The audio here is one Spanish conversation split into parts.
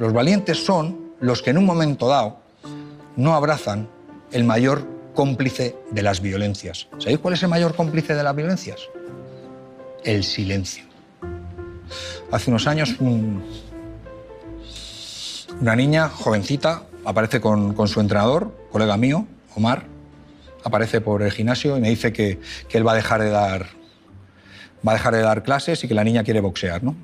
Los valientes son los que en un momento dado no abrazan el mayor cómplice de las violencias. ¿Sabéis cuál es el mayor cómplice de las violencias? El silencio. Hace unos años un- una niña jovencita aparece con, con su entrenador, colega mío, Omar, aparece por el gimnasio y me dice que, que él va a dejar de dar va a dejar de dar clases y que la niña quiere boxear, ¿no?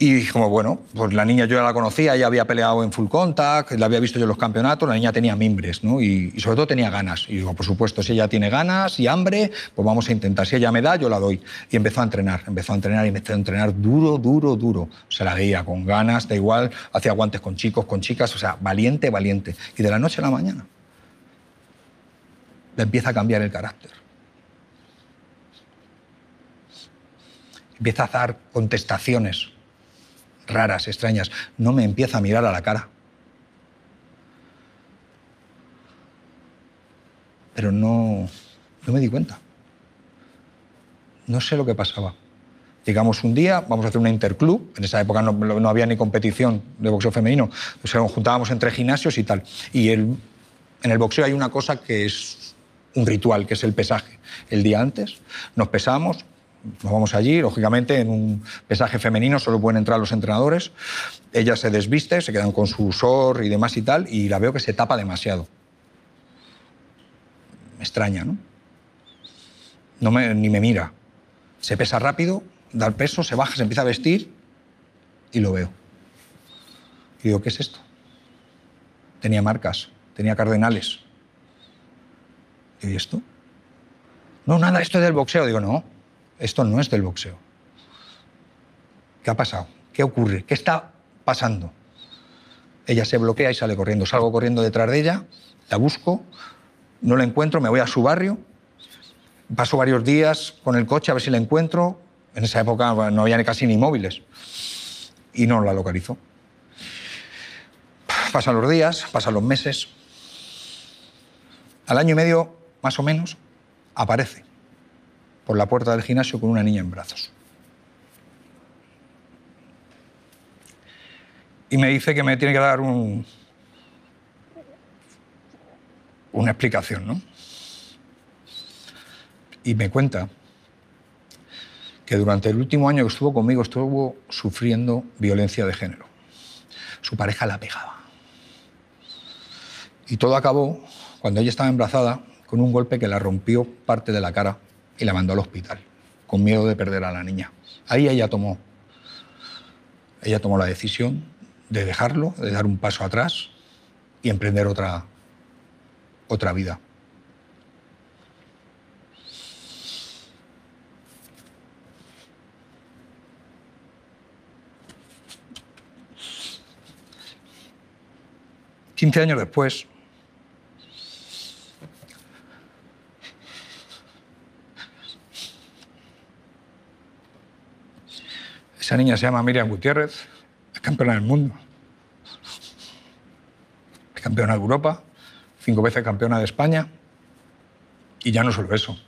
Y como, bueno, pues la niña yo ya la conocía, ella había peleado en full contact, la había visto yo en los campeonatos, la niña tenía mimbres, ¿no? Y, y sobre todo tenía ganas. Y digo, por supuesto, si ella tiene ganas y hambre, pues vamos a intentar. Si ella me da, yo la doy. Y empezó a entrenar, empezó a entrenar y empezó a entrenar duro, duro, duro. Se la veía con ganas, da igual, hacía guantes con chicos, con chicas, o sea, valiente, valiente. Y de la noche a la mañana le empieza a cambiar el carácter. Empieza a dar contestaciones raras, extrañas. No me empieza a mirar a la cara. Pero no, no me di cuenta. No sé lo que pasaba. Llegamos un día, vamos a hacer una interclub. En esa época no, no había ni competición de boxeo femenino. O nos juntábamos entre gimnasios y tal. Y el- en el boxeo hay una cosa que es un ritual, que es el pesaje. El día antes nos pesamos, nos vamos allí, lógicamente en un pesaje femenino solo pueden entrar los entrenadores. Ella se desviste, se quedan con su sor y demás y tal, y la veo que se tapa demasiado. Me extraña, ¿no? ni me mira. Se pesa rápido, da el peso, se baja, se empieza a vestir y lo veo. Y digo, ¿qué es esto? Tenía marcas, tenía cardenales. ¿y esto? No, nada, esto es del boxeo. Digo, no, esto no es del boxeo. ¿Qué ha pasado? ¿Qué ocurre? ¿Qué está pasando? Ella se bloquea y sale corriendo. Salgo corriendo detrás de ella, la busco, no la encuentro, me voy a su barrio, paso varios días con el coche a ver si la encuentro. En esa época no había casi ni móviles y no la localizo. Pasan los días, pasan los meses. Al año y medio, más o menos, aparece por la puerta del gimnasio con una niña en brazos. Y me dice que me tiene que dar un, una explicación, ¿no? Y me cuenta que durante el último año que estuvo conmigo estuvo sufriendo violencia de género. Su pareja la pegaba. Y todo acabó cuando ella estaba embarazada con un golpe que la rompió parte de la cara y la mandó al hospital, con miedo de perder a la niña. Ahí ella tomó, ella tomó la decisión de dejarlo, de dar un paso atrás y emprender otra, otra vida. Quince años después, esa niña se llama Miriam Gutiérrez, es campeona del mundo, es campeona de Europa, cinco veces campeona de España, y ya no solo eso.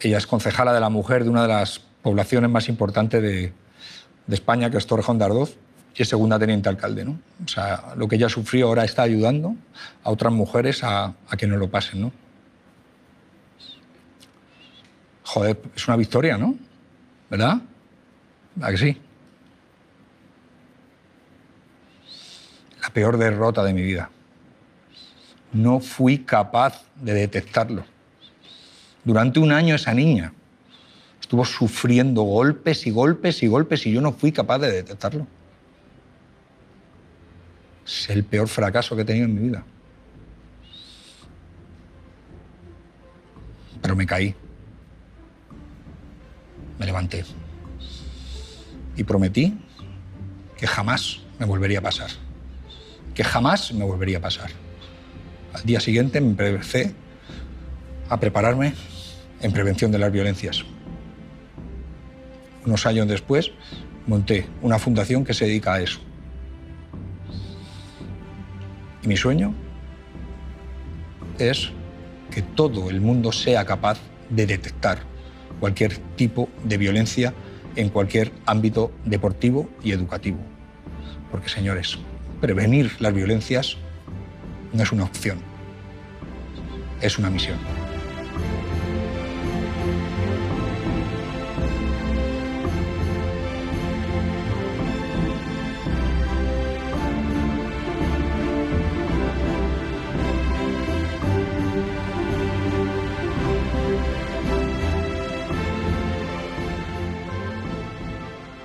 Ella es concejala de la mujer de una de las poblaciones más importantes de, España, que es Torrejón de Ardoz, y es segunda teniente alcalde. ¿no? O sea, lo que ella sufrió ahora está ayudando a otras mujeres a, a que no lo pasen. ¿no? Joder, es una victoria, ¿no? ¿Verdad? ¿A sí? La peor derrota de mi vida. No fui capaz de detectarlo. Durante un año esa niña estuvo sufriendo golpes y golpes y golpes y yo no fui capaz de detectarlo. Es el peor fracaso que he tenido en mi vida. Pero me caí. Me levanté. Y prometí que jamás me volvería a pasar. Que jamás me volvería a pasar. Al día siguiente me empecé a prepararme en prevención de las violencias. Unos años después monté una fundación que se dedica a eso. Y mi sueño es que todo el mundo sea capaz de detectar cualquier tipo de violencia en cualquier ámbito deportivo y educativo. Porque, señores, prevenir las violencias no es una opción, es una misión.